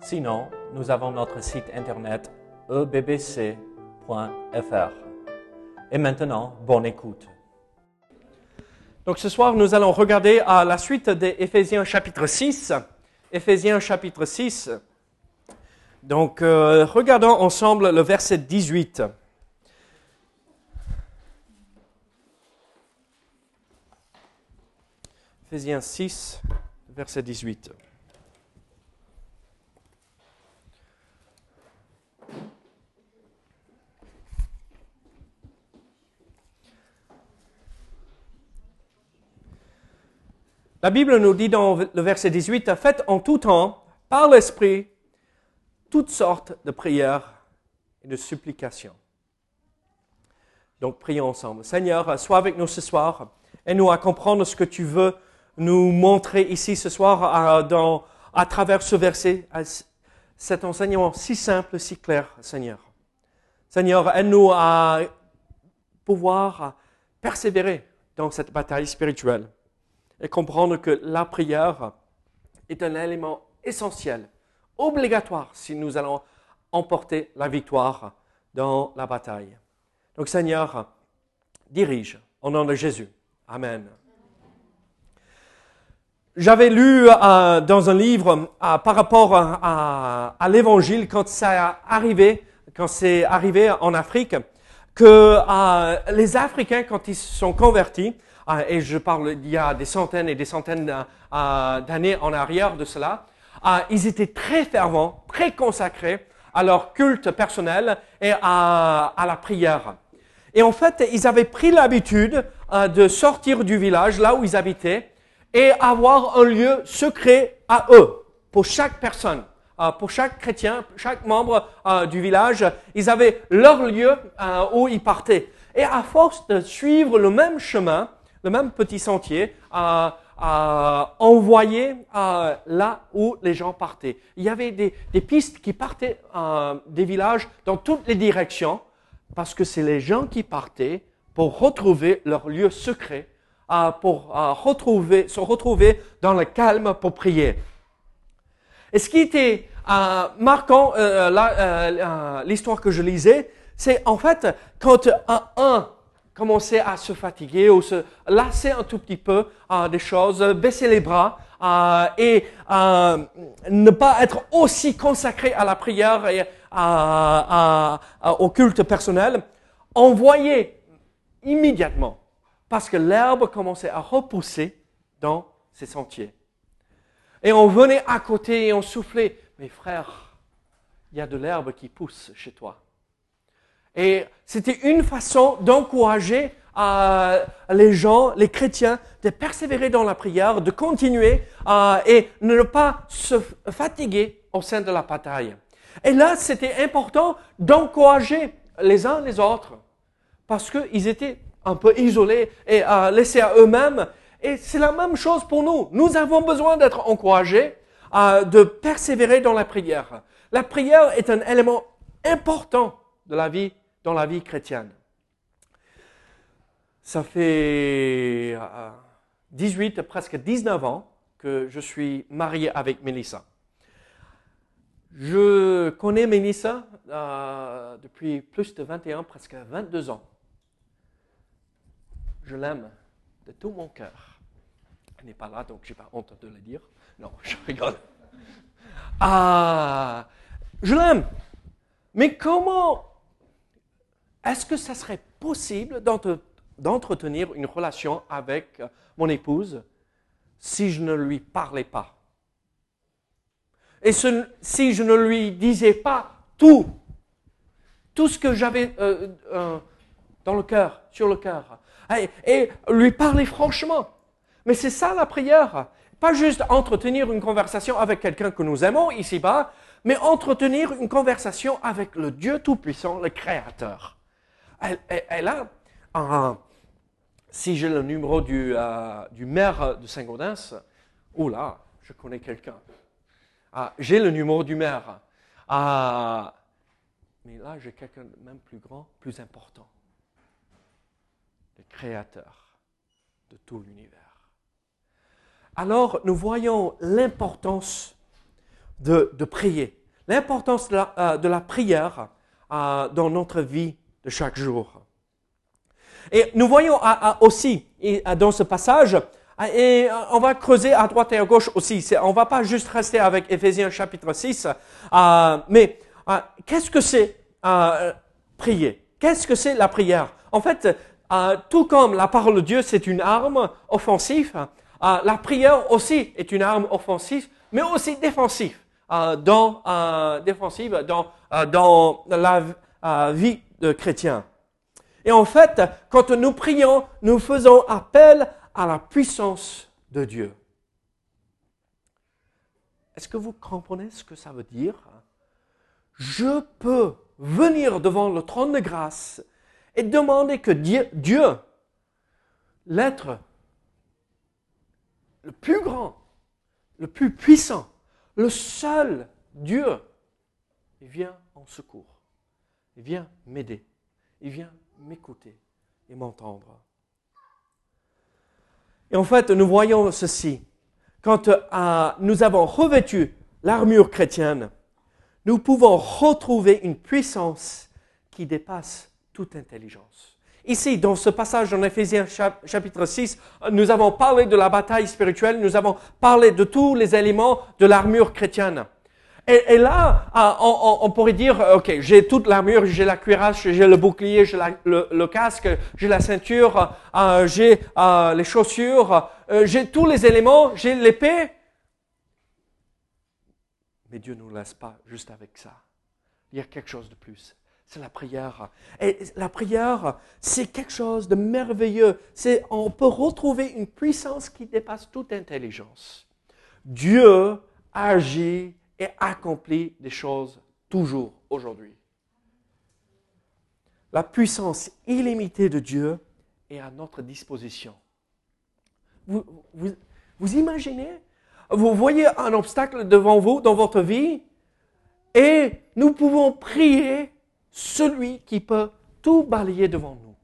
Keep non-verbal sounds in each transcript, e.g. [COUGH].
Sinon, nous avons notre site internet ebbc.fr. Et maintenant, bonne écoute. Donc ce soir, nous allons regarder à la suite d'Éphésiens chapitre 6. Éphésiens chapitre 6. Donc euh, regardons ensemble le verset 18. Éphésiens 6, verset 18. La Bible nous dit dans le verset 18, faites en tout temps, par l'Esprit, toutes sortes de prières et de supplications. Donc prions ensemble. Seigneur, sois avec nous ce soir. Aide-nous à comprendre ce que tu veux nous montrer ici ce soir à, travers ce verset, cet enseignement si simple, si clair, Seigneur. Seigneur, aide-nous à pouvoir persévérer dans cette bataille spirituelle et comprendre que la prière est un élément essentiel, obligatoire, si nous allons emporter la victoire dans la bataille. Donc Seigneur, dirige au nom de Jésus. Amen. J'avais lu euh, dans un livre euh, par rapport à, l'évangile quand ça arrivé, quand c'est arrivé en Afrique, que euh, les Africains, quand ils se sont convertis, et je parle d'il y a des centaines et des centaines euh, d'années en arrière de cela, euh, ils étaient très fervents, très consacrés à leur culte personnel et à, à la prière. Et en fait, ils avaient pris l'habitude de sortir du village, là où ils habitaient, et avoir un lieu secret à eux, pour chaque personne, pour chaque chrétien, chaque membre du village. Ils avaient leur lieu où ils partaient. Et à force de suivre le même chemin, le même petit sentier, à, envoyer là où les gens partaient. Il y avait des, pistes qui partaient des villages dans toutes les directions, parce que c'est les gens qui partaient pour retrouver leur lieu secret, pour retrouver, se retrouver dans le calme pour prier. Et ce qui était marquant, euh, euh, l'histoire que je lisais, c'est en fait quand un commencer à se fatiguer ou se lasser un tout petit peu euh, des choses, baisser les bras euh, et euh, ne pas être aussi consacré à la prière et au culte personnel, envoyer immédiatement parce que l'herbe commençait à repousser dans ces sentiers. Et on venait à côté et on soufflait, mes frères, il y a de l'herbe qui pousse chez toi. Et c'était une façon d'encourager euh, les gens, les chrétiens, de persévérer dans la prière, de continuer euh, et ne pas se fatiguer au sein de la bataille. Et là, c'était important d'encourager les uns les autres parce qu'ils étaient un peu isolés et euh, laissés à eux-mêmes. Et c'est la même chose pour nous. Nous avons besoin d'être encouragés, de persévérer dans la prière. La prière est un élément important de la vie dans la vie chrétienne. Ça fait 18, euh, presque 19 ans que je suis marié avec Melissa. Je connais Melissa euh, depuis plus de 21, presque 22 ans. Je l'aime de tout mon cœur. Elle n'est pas là, donc je n'ai pas honte de le dire. Non, [LAUGHS] je rigole. Ah, je l'aime. Mais comment est-ce que ça serait possible d'entretenir une relation avec mon épouse si je ne lui parlais pas? Et si je ne lui disais pas tout, tout ce que j'avais euh, euh, dans le cœur, sur le cœur, et lui parler franchement. Mais c'est ça la prière. Pas juste entretenir une conversation avec quelqu'un que nous aimons ici-bas, mais entretenir une conversation avec le Dieu Tout-Puissant, le Créateur. Elle, un, si j'ai le numéro du, euh, maire de Saint-Gaudens, oh là, je connais quelqu'un. Ah, j'ai le numéro du maire. Ah, mais là, j'ai quelqu'un de même plus grand, plus important. Le créateur de tout l'univers. Alors, nous voyons l'importance de, prier, l'importance de, la, euh, prière euh, dans notre vie chaque jour. Et nous voyons aussi dans ce passage, et on va creuser à droite et à gauche aussi. On ne va pas juste rester avec Éphésiens chapitre 6, euh, mais euh, qu'est-ce que c'est euh, prier? Qu'est-ce que c'est la prière? En fait, tout comme la parole de Dieu, c'est une arme offensive, la prière aussi est une arme offensive, mais aussi défensive, dans, défensive dans, dans la vie de chrétien. Et en fait, quand nous prions, nous faisons appel à la puissance de Dieu. Est-ce que vous comprenez ce que ça veut dire? Je peux venir devant le trône de grâce et demander que Dieu, l'être le plus grand, le plus puissant, le seul Dieu, vient en secours. Il vient m'aider. Il vient m'écouter et m'entendre. Et en fait, nous voyons ceci. Quand euh, nous avons revêtu l'armure chrétienne, nous pouvons retrouver une puissance qui dépasse toute intelligence. Ici, dans ce passage en Éphésiens chapitre 6, nous avons parlé de la bataille spirituelle, nous avons parlé de tous les éléments de l'armure chrétienne. Et, là, ah, on, pourrait dire, ok, j'ai toute l'armure, j'ai la cuirasse, j'ai le bouclier, j'ai le, casque, j'ai la ceinture, euh, j'ai euh, les chaussures, euh, j'ai tous les éléments, j'ai l'épée. Mais Dieu ne nous laisse pas juste avec ça. Il y a quelque chose de plus. C'est la prière. Et la prière, c'est quelque chose de merveilleux. C'est, on peut retrouver une puissance qui dépasse toute intelligence. Dieu agit et accomplit des choses toujours aujourd'hui. La puissance illimitée de Dieu est à notre disposition. Vous, vous, imaginez? Vous voyez un obstacle devant vous dans votre vie et nous pouvons prier celui qui peut tout balayer devant nous.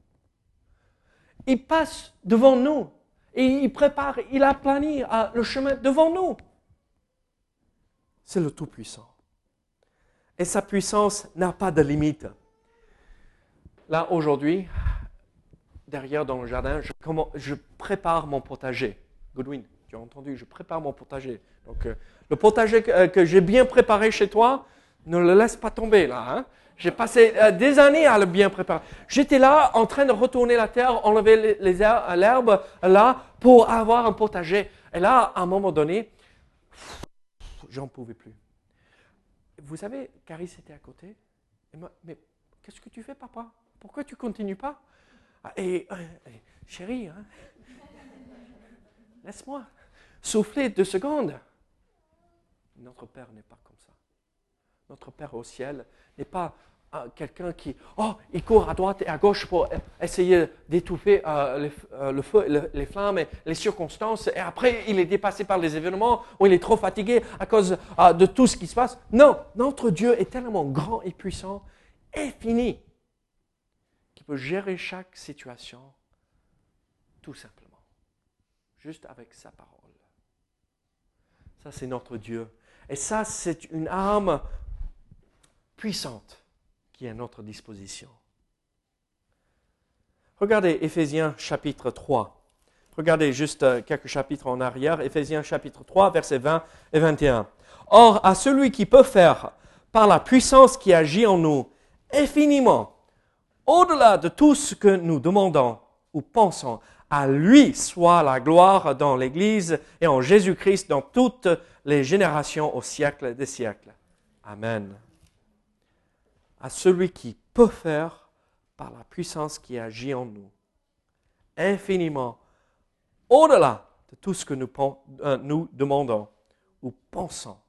Il passe devant nous et il prépare, il a plané euh, le chemin devant nous c'est le Tout-Puissant. Et sa puissance n'a pas de limite. Là, aujourd'hui, derrière dans le jardin, je, prépare mon potager. Goodwin, tu as entendu, je prépare mon potager. Donc, euh, le potager euh, que, j'ai bien préparé chez toi, ne le laisse pas tomber là. Hein. J'ai passé euh, des années à le bien préparer. J'étais là en train de retourner la terre, enlever l'herbe là pour avoir un potager. Et là, à un moment donné, j'en pouvais plus. Vous savez, Caris était à côté. mais qu'est-ce que tu fais, papa? Pourquoi tu continues pas? Ah, et, chérie, hein, laisse-moi souffler deux secondes. Notre Père n'est pas comme ça. Notre Père au ciel n'est pas quelqu'un qui, oh, il court à droite et à gauche pour essayer d'étouffer euh, euh, le feu, les flammes et les circonstances, et après il est dépassé par les événements, ou il est trop fatigué à cause euh, de tout ce qui se passe. Non, notre Dieu est tellement grand et puissant, infini, qu'il peut gérer chaque situation tout simplement, juste avec sa parole. Ça, c'est notre Dieu. Et ça, c'est une arme puissante qui est à notre disposition. Regardez Éphésiens chapitre 3. Regardez juste euh, quelques chapitres en arrière. Éphésiens chapitre 3, versets 20 et 21. Or, à celui qui peut faire, par la puissance qui agit en nous, infiniment, au-delà de tout ce que nous demandons ou pensons, à lui soit la gloire dans l'Église et en Jésus-Christ dans toutes les générations au siècle des siècles. Amen à celui qui peut faire par la puissance qui agit en nous, infiniment, au-delà de tout ce que nous, euh, demandons ou pensons.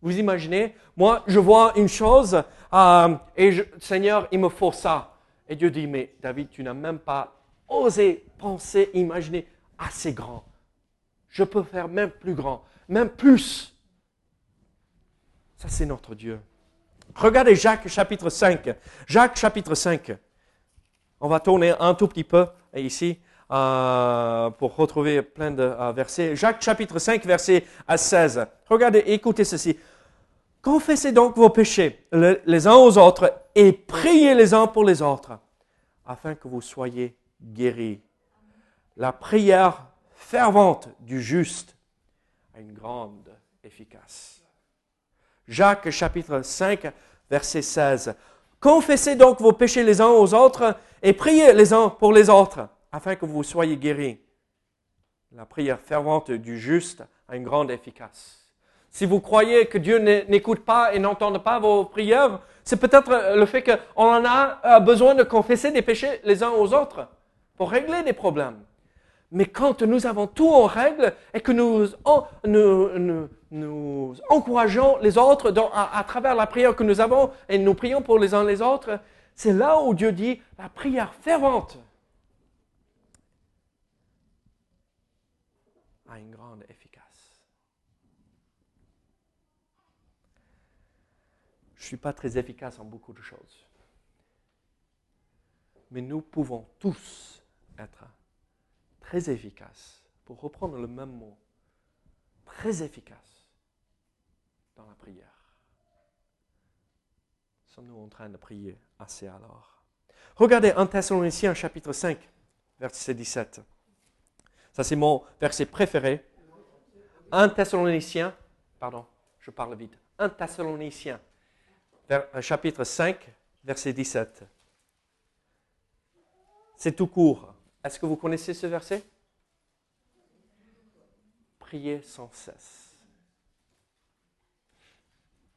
Vous imaginez Moi, je vois une chose euh, et Seigneur, il me faut ça. Et Dieu dit, mais David, tu n'as même pas osé penser, imaginer assez grand. Je peux faire même plus grand, même plus. Ça, c'est notre Dieu. Regardez Jacques chapitre 5. Jacques chapitre 5. On va tourner un tout petit peu ici euh, pour retrouver plein de euh, versets. Jacques chapitre 5, verset 16. Regardez, écoutez ceci. Confessez donc vos péchés les uns aux autres et priez les uns pour les autres afin que vous soyez guéris. La prière fervente du juste a une grande efficace. Jacques chapitre 5, verset 16. Confessez donc vos péchés les uns aux autres et priez les uns pour les autres, afin que vous soyez guéris. La prière fervente du juste a une grande efficace. Si vous croyez que Dieu n'écoute pas et n'entend pas vos prières, c'est peut-être le fait qu'on en a besoin de confesser des péchés les uns aux autres pour régler des problèmes. Mais quand nous avons tout en règle et que nous, encourageons les autres à, travers la prière que nous avons et nous prions pour les uns les autres, c'est là où Dieu dit la prière fervente a une grande efficacité. Je ne suis pas très efficace en beaucoup de choses. Mais nous pouvons tous être très efficace, pour reprendre le même mot, très efficace dans la prière. Sommes-nous en train de prier assez alors? Regardez 1 Thessaloniciens chapitre 5, verset 17. Ça c'est mon verset préféré. 1 Thessaloniciens, pardon, je parle vite. 1 Thessaloniciens, euh, chapitre 5, verset 17. C'est tout court. Est-ce que vous connaissez ce verset? Priez sans cesse.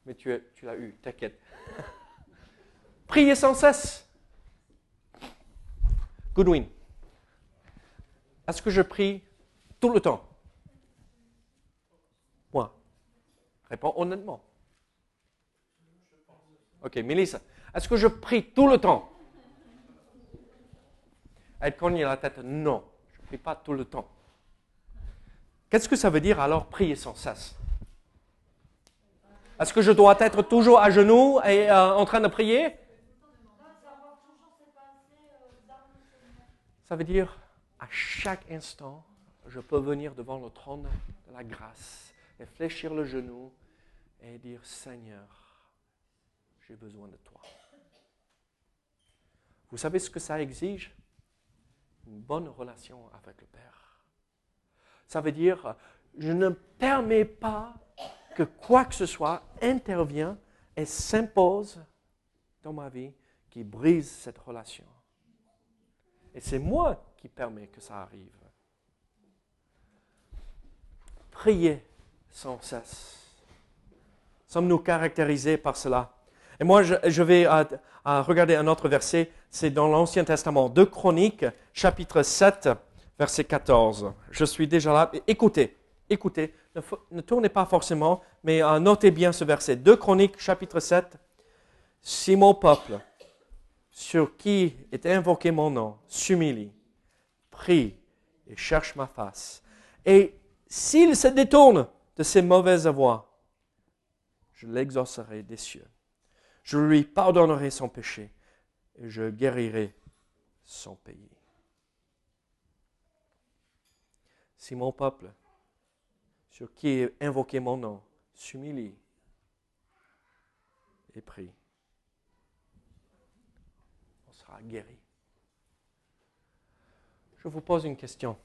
Mais tu, tu l'as eu, t'inquiète. [LAUGHS] Priez sans cesse. Goodwin, est-ce que je prie tout le temps? Moi. Réponds honnêtement. Ok, Mélissa, est-ce que je prie tout le temps? Elle cogne la tête. Non, je ne prie pas tout le temps. Qu'est-ce que ça veut dire alors prier sans cesse? Est-ce que je dois être toujours à genoux et euh, en train de prier? Ça veut dire à chaque instant, je peux venir devant le trône de la grâce et fléchir le genou et dire Seigneur, j'ai besoin de toi. Vous savez ce que ça exige? Une bonne relation avec le Père. Ça veut dire, je ne permets pas que quoi que ce soit intervienne et s'impose dans ma vie qui brise cette relation. Et c'est moi qui permets que ça arrive. Priez sans cesse. Sommes-nous caractérisés par cela? Et moi, je, vais regarder un autre verset c'est dans l'Ancien Testament, 2 Chroniques, chapitre 7, verset 14. Je suis déjà là. Écoutez, écoutez, ne, tournez pas forcément, mais euh, notez bien ce verset. 2 Chroniques, chapitre 7. Si mon peuple, sur qui est invoqué mon nom, s'humilie, prie et cherche ma face, et s'il se détourne de ses mauvaises voies, je l'exaucerai des cieux. Je lui pardonnerai son péché je guérirai son pays. Si mon peuple, sur qui est invoqué mon nom, s'humilie et prie, on sera guéri. Je vous pose une question.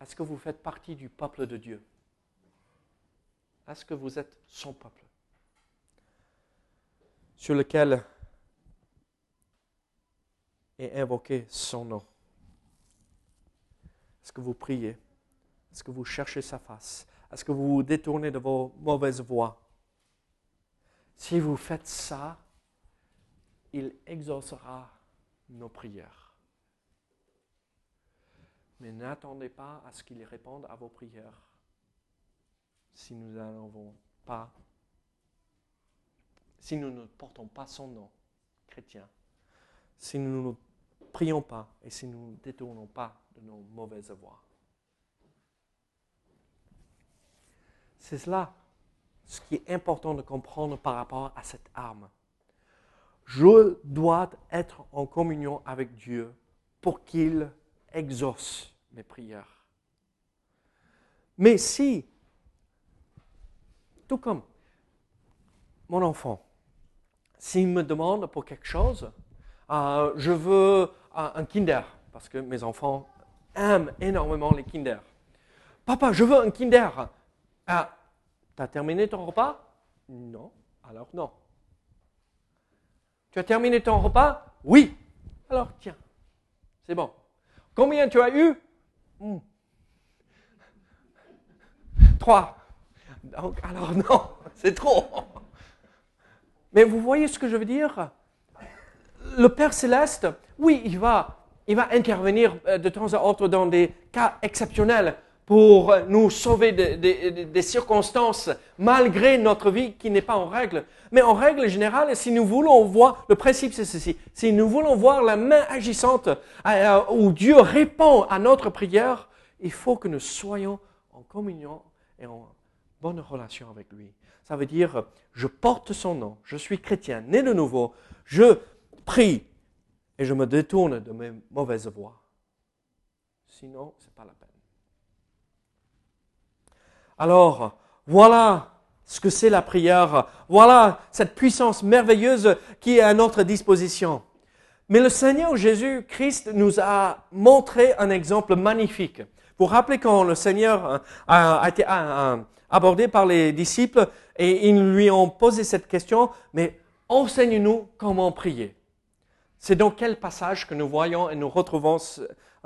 Est-ce que vous faites partie du peuple de Dieu? Est-ce que vous êtes son peuple? Sur lequel et invoquer son nom. Est-ce que vous priez? Est-ce que vous cherchez sa face? Est-ce que vous vous détournez de vos mauvaises voies? Si vous faites ça, il exaucera nos prières. Mais n'attendez pas à ce qu'il réponde à vos prières si nous n'avons pas, si nous ne portons pas son nom chrétien, si nous ne prions pas et si nous ne détournons pas de nos mauvaises voies. C'est cela ce qui est important de comprendre par rapport à cette arme. Je dois être en communion avec Dieu pour qu'il exauce mes prières. Mais si, tout comme mon enfant, s'il me demande pour quelque chose, euh, je veux un Kinder, parce que mes enfants aiment énormément les Kinder. Papa, je veux un Kinder. Ah, tu as terminé ton repas? Non. Alors non. Tu as terminé ton repas? Oui. Alors tiens, c'est bon. Combien tu as eu? Hmm. Trois. Donc, alors non, [LAUGHS] c'est trop. Mais vous voyez ce que je veux dire? Le Père céleste, oui, il va, il va intervenir euh, de temps à autre dans des cas exceptionnels pour nous sauver des circonstances malgré notre vie qui n'est pas en règle. Mais en règle générale, si nous voulons voir, le principe c'est ceci, si nous voulons voir la main agissante euh, où Dieu répond à notre prière, il faut que nous soyons en communion et en bonne relation avec lui. Ça veut dire, je porte son nom, je suis chrétien, né de nouveau, je prie et je me détourne de mes mauvaises voies. Sinon, ce n'est pas la peine. Alors, voilà ce que c'est la prière. Voilà cette puissance merveilleuse qui est à notre disposition. Mais le Seigneur Jésus-Christ nous a montré un exemple magnifique. Vous vous rappelez quand le Seigneur a, été abordé par les disciples et ils lui ont posé cette question, mais enseigne-nous comment prier. C'est dans quel passage que nous voyons et nous retrouvons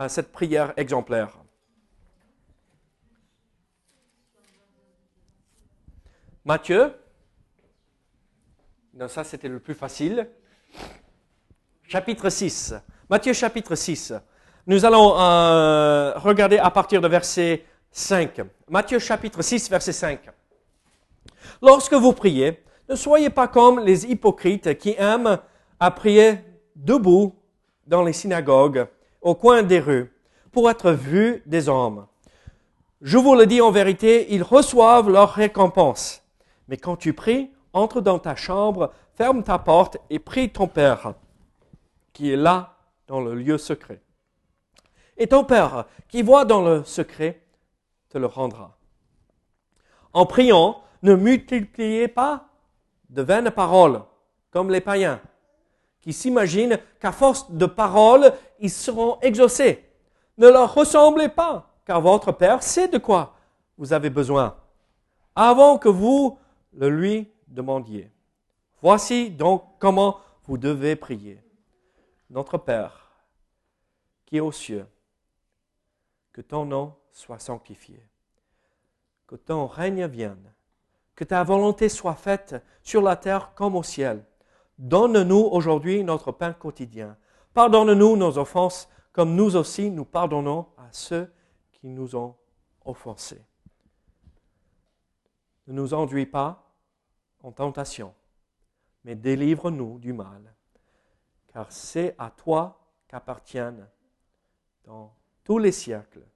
cette prière exemplaire? Matthieu? Non, ça c'était le plus facile. Chapitre 6. Matthieu chapitre 6. Nous allons euh, regarder à partir de verset 5. Matthieu chapitre 6, verset 5. Lorsque vous priez, ne soyez pas comme les hypocrites qui aiment à prier debout dans les synagogues, au coin des rues, pour être vus des hommes. Je vous le dis en vérité, ils reçoivent leur récompense. Mais quand tu pries, entre dans ta chambre, ferme ta porte et prie ton Père, qui est là dans le lieu secret. Et ton Père, qui voit dans le secret, te le rendra. En priant, ne multipliez pas de vaines paroles, comme les païens, qui s'imaginent qu'à force de paroles, ils seront exaucés. Ne leur ressemblez pas, car votre Père sait de quoi vous avez besoin. Avant que vous le lui demandiez. Voici donc comment vous devez prier. Notre Père, qui est aux cieux, que ton nom soit sanctifié, que ton règne vienne, que ta volonté soit faite sur la terre comme au ciel. Donne-nous aujourd'hui notre pain quotidien. Pardonne-nous nos offenses, comme nous aussi nous pardonnons à ceux qui nous ont offensés. Ne nous enduis pas en tentation, mais délivre-nous du mal, car c'est à toi qu'appartiennent dans tous les siècles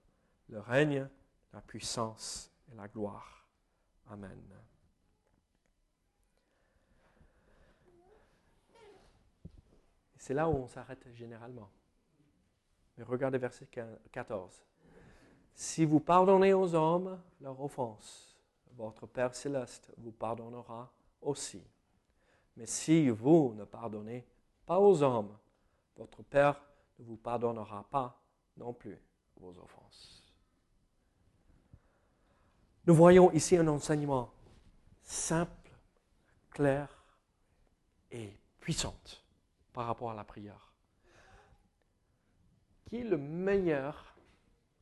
le règne, la puissance et la gloire. Amen. C'est là où on s'arrête généralement. Mais regardez verset 14. Si vous pardonnez aux hommes leurs offenses, votre Père céleste vous pardonnera aussi. Mais si vous ne pardonnez pas aux hommes, votre Père ne vous pardonnera pas non plus vos offenses. Nous voyons ici un enseignement simple, clair et puissant par rapport à la prière. Qui est le meilleur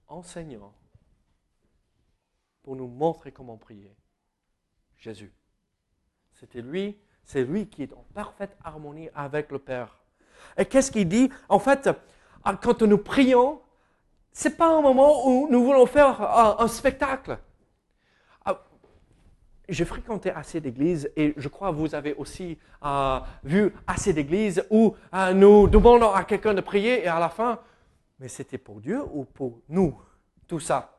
enseignant pour nous montrer comment prier? Jésus. C'était lui, c'est lui qui est en parfaite harmonie avec le Père. Et qu'est-ce qu'il dit? En fait, ah, quand nous prions, c'est pas un moment où nous voulons faire un, spectacle. J'ai fréquenté assez d'églises et je crois que vous avez aussi euh, vu assez d'églises où euh, nous demandons à quelqu'un de prier et à la fin, mais c'était pour Dieu ou pour nous, tout ça?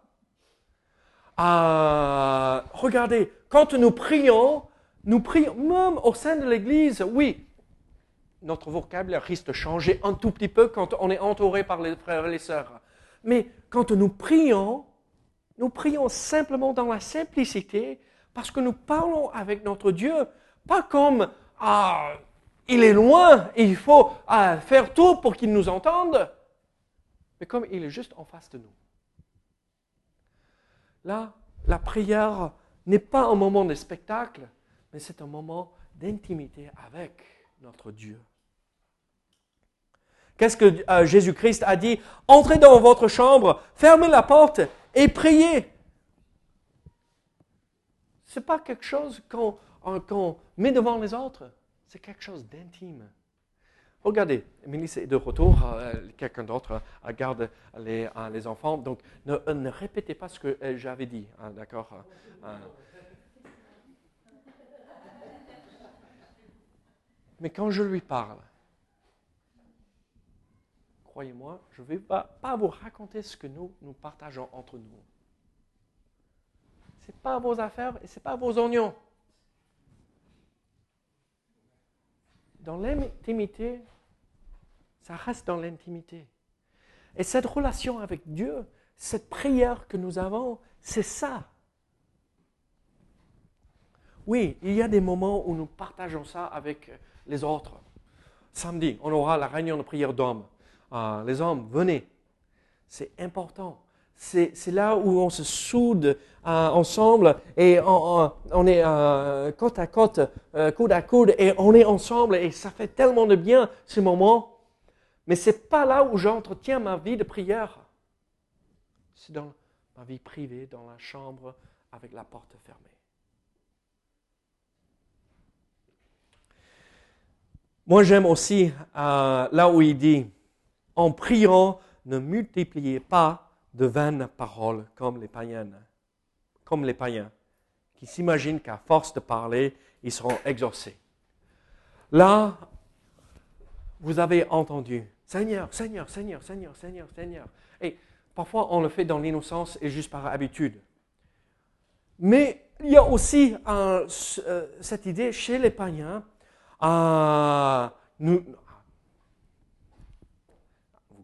Euh, regardez, quand nous prions, nous prions même au sein de l'église, oui, notre vocabulaire risque de changer un tout petit peu quand on est entouré par les frères et les sœurs. Mais quand nous prions, nous prions simplement dans la simplicité parce que nous parlons avec notre Dieu, pas comme ah, il est loin et il faut ah, faire tout pour qu'il nous entende, mais comme il est juste en face de nous. Là, la prière n'est pas un moment de spectacle, mais c'est un moment d'intimité avec notre Dieu. Qu'est-ce que euh, Jésus-Christ a dit? Entrez dans votre chambre, fermez la porte et priez. N'est pas quelque chose qu'on met devant les autres, c'est quelque chose d'intime. Regardez, Émilie est de retour, euh, quelqu'un d'autre euh, garde les, les, enfants, donc ne, répétez pas ce que j'avais dit, hein, d'accord Mais quand je lui parle, croyez-moi, je ne vais pas, vous raconter ce que nous partageons entre nous. Ce n'est pas vos affaires et ce n'est pas vos oignons. Dans l'intimité, ça reste dans l'intimité. Et cette relation avec Dieu, cette prière que nous avons, c'est ça. Oui, il y a des moments où nous partageons ça avec les autres. Samedi, on aura la réunion de prière d'hommes. Ah, les hommes, venez. C'est important. C'est là où on se soude euh, ensemble et on, est euh, côte à côte, euh, coude à coude, et on est ensemble et ça fait tellement de bien ce moment. Mais ce n'est pas là où j'entretiens ma vie de prière. C'est dans ma vie privée, dans la chambre, avec la porte fermée. Moi, j'aime aussi là où il dit, en priant, ne multipliez pas de vaines paroles comme les païens, comme les païens, qui s'imaginent qu'à force de parler, ils seront exaucés. Là, vous avez entendu, Seigneur, Seigneur, Seigneur, Seigneur, Seigneur, Seigneur. Et parfois, on le fait dans l'innocence et juste par habitude. Mais il y a aussi euh, cette idée chez les païens, nous,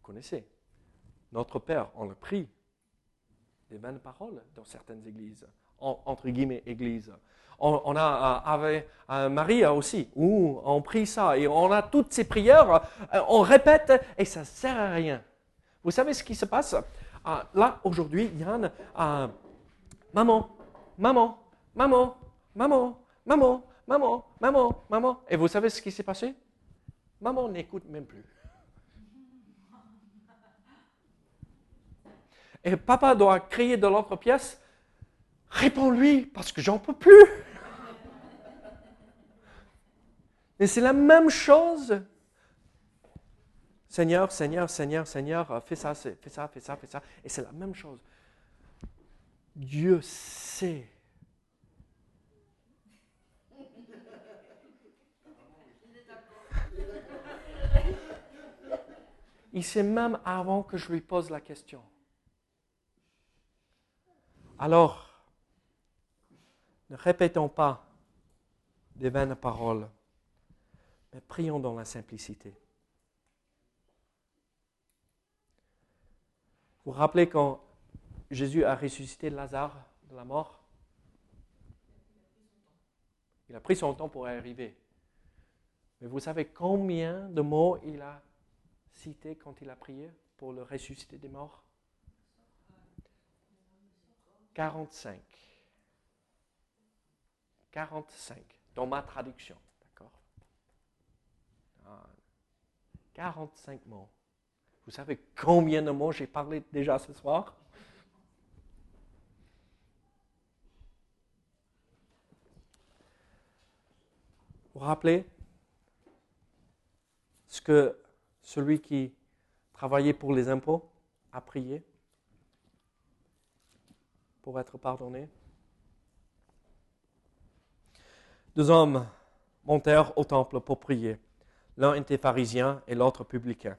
connaissez. Notre Père, on le prie. Des vaines paroles dans certaines églises, entre guillemets églises. On, a avec Maria aussi, où on prie ça, et on a toutes ces prières, euh, on répète, et ça ne sert à rien. Vous savez ce qui se passe? Euh, Là, aujourd'hui, Yann, euh, maman, maman, maman, maman, maman, maman, maman, maman. Et vous savez ce qui s'est passé? Maman n'écoute même plus. Et papa doit crier de l'autre pièce, réponds-lui parce que j'en peux plus. Et c'est la même chose. Seigneur, Seigneur, Seigneur, Seigneur, fais ça, fais ça, fais ça, fais ça. Et c'est la même chose. Dieu sait. Il sait même avant que je lui pose la question. Alors, ne répétons pas des vaines paroles, mais prions dans la simplicité. Vous vous rappelez quand Jésus a ressuscité Lazare de la mort? Il a pris son temps pour arriver. Mais vous savez combien de mots il a cités quand il a prié pour le ressusciter des morts? 45. 45 dans ma traduction. D'accord? 45 ah, mots. Vous savez combien de mots j'ai parlé déjà ce soir? Vous vous rappelez ce que celui qui travaillait pour les impôts a prié? Pour être pardonné. Deux hommes montèrent au temple pour prier. L'un était pharisien et l'autre publicain.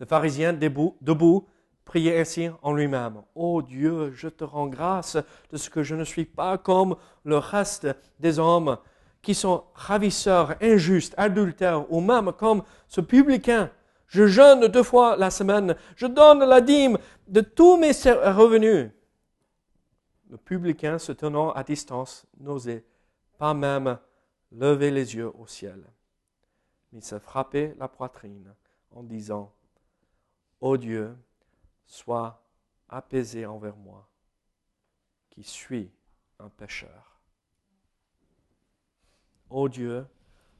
Le pharisien, debout, debout, priait ainsi en lui-même. Ô Dieu, je te rends grâce de ce que je ne suis pas comme le reste des hommes qui sont ravisseurs, injustes, adultères, ou même comme ce publicain. Je jeûne deux fois la semaine, je donne la dîme de tous mes revenus. Le publicain, se tenant à distance, n'osait pas même lever les yeux au ciel, mais se frappait la poitrine en disant, Ô Dieu, sois apaisé envers moi, qui suis un pécheur. Ô Dieu,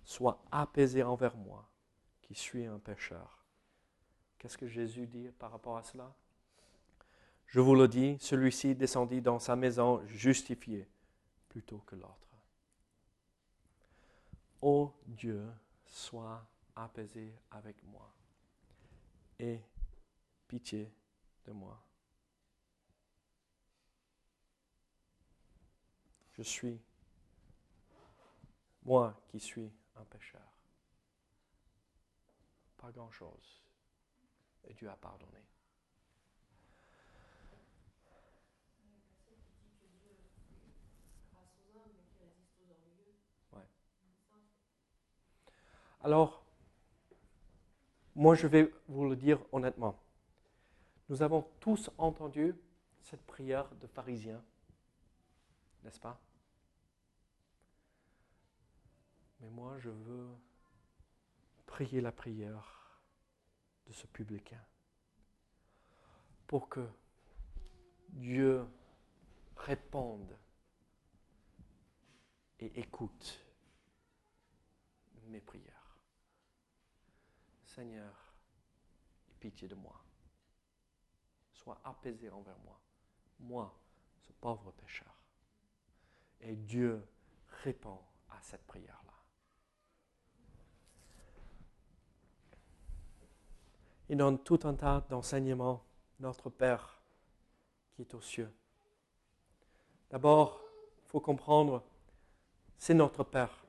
sois apaisé envers moi, qui suis un pécheur. Qu'est-ce que Jésus dit par rapport à cela? Je vous le dis, celui-ci descendit dans sa maison justifié plutôt que l'autre. Ô Dieu, sois apaisé avec moi et pitié de moi. Je suis, moi qui suis un pécheur. Pas grand-chose. Et Dieu a pardonné. Alors, moi je vais vous le dire honnêtement. Nous avons tous entendu cette prière de pharisien, n'est-ce pas? Mais moi, je veux prier la prière de ce publicain pour que Dieu réponde et écoute mes prières. Seigneur, pitié de moi sois apaisé envers moi, moi, ce pauvre pécheur. Et Dieu répond à cette prière-là. Il donne tout un tas d'enseignements, notre Père qui est aux cieux. D'abord, il faut comprendre, c'est notre Père.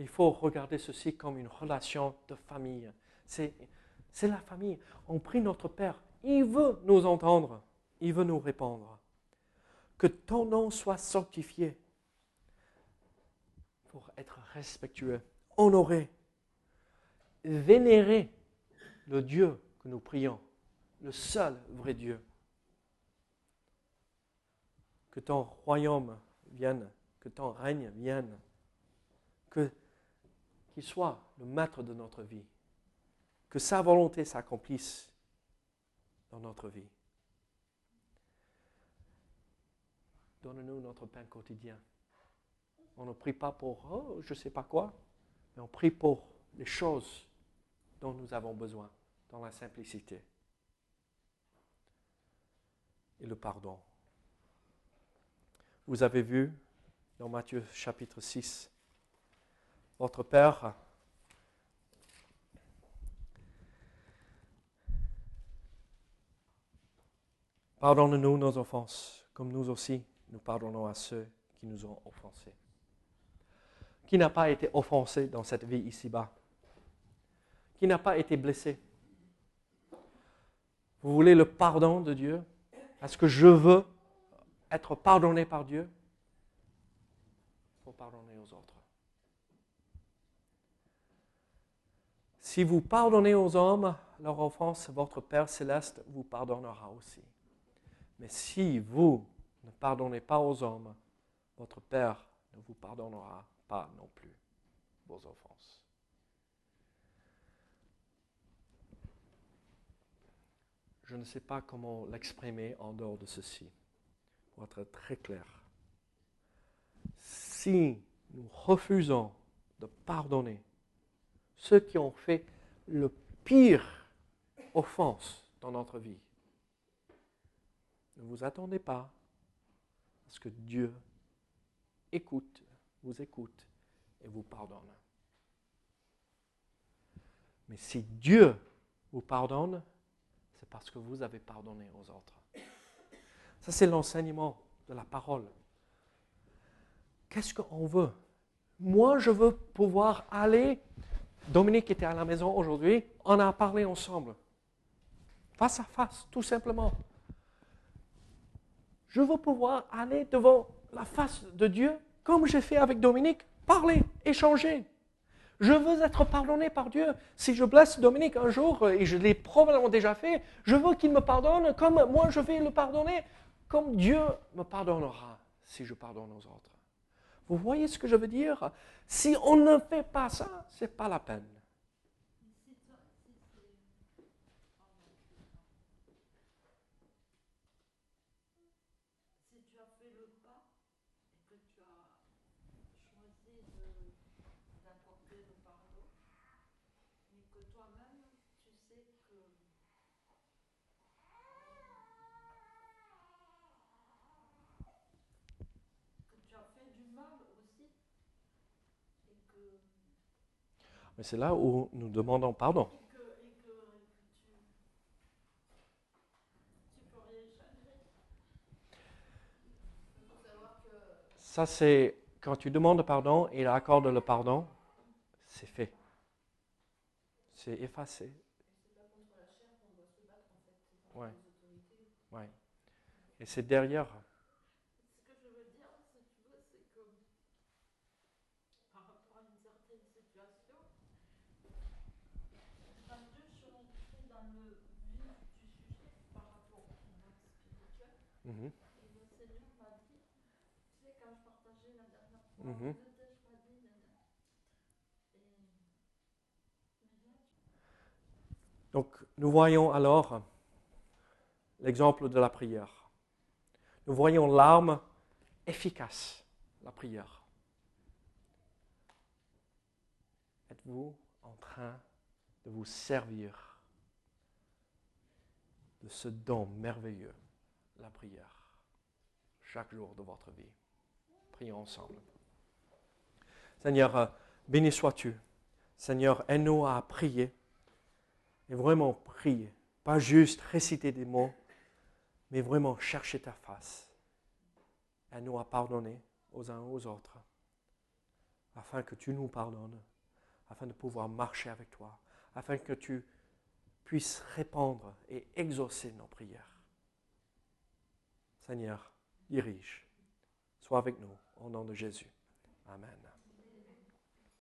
Il faut regarder ceci comme une relation de famille. C'est, la famille. On prie notre Père. Il veut nous entendre. Il veut nous répondre. Que ton nom soit sanctifié pour être respectueux, honoré, vénérer le Dieu que nous prions, le seul vrai Dieu. Que ton royaume vienne, que ton règne vienne, que qu'il soit le maître de notre vie, que sa volonté s'accomplisse dans notre vie. Donne-nous notre pain quotidien. On ne prie pas pour oh, je ne sais pas quoi, mais on prie pour les choses dont nous avons besoin, dans la simplicité. Et le pardon. Vous avez vu dans Matthieu chapitre 6, votre Père. Pardonne-nous nos offenses, comme nous aussi nous pardonnons à ceux qui nous ont offensés. Qui n'a pas été offensé dans cette vie ici-bas? Qui n'a pas été blessé? Vous voulez le pardon de Dieu? Est-ce que je veux être pardonné par Dieu? Il faut pardonner aux autres. Si vous pardonnez aux hommes leur offense, votre Père céleste vous pardonnera aussi. Mais si vous ne pardonnez pas aux hommes, votre Père ne vous pardonnera pas non plus vos offenses. Je ne sais pas comment l'exprimer en dehors de ceci, pour être très clair. Si nous refusons de pardonner ceux qui ont fait le pire offense dans notre vie, ne vous attendez pas à ce que Dieu écoute, vous écoute et vous pardonne. Mais si Dieu vous pardonne, c'est parce que vous avez pardonné aux autres. Ça, c'est l'enseignement de la parole. qu'est-ce qu'on veut? Moi, je veux pouvoir aller. Dominique était à la maison aujourd'hui, on a parlé ensemble, face à face, tout simplement. Je veux pouvoir aller devant la face de Dieu, comme j'ai fait avec Dominique, parler, échanger. Je veux être pardonné par Dieu. Si je blesse Dominique un jour, et je l'ai probablement déjà fait, je veux qu'il me pardonne comme moi je vais le pardonner, comme Dieu me pardonnera si je pardonne aux autres. Vous voyez ce que je veux dire? Si on ne fait pas ça, ce n'est pas la peine. Mais c'est là où nous demandons pardon. Ça, c'est quand tu demandes pardon et il accorde le pardon, c'est fait. C'est effacé. Ouais. Ouais. Et c'est derrière. Mhm. Mhm. Donc, nous voyons alors l'exemple de la prière. Nous voyons l'arme efficace, la prière. Êtes-vous en train de vous servir de ce don merveilleux? La prière chaque jour de votre vie. Prions ensemble. Seigneur, euh, béni sois-tu. Seigneur, aide-nous à prier et vraiment prier. Pas juste réciter des mots, mais vraiment chercher ta face. Aide-nous à pardonner aux uns aux autres, afin que tu nous pardonnes, afin de pouvoir marcher avec toi, afin que tu puisses répondre et exaucer nos prières. Seigneur, dirige. Sois avec nous au nom de Jésus. Amen.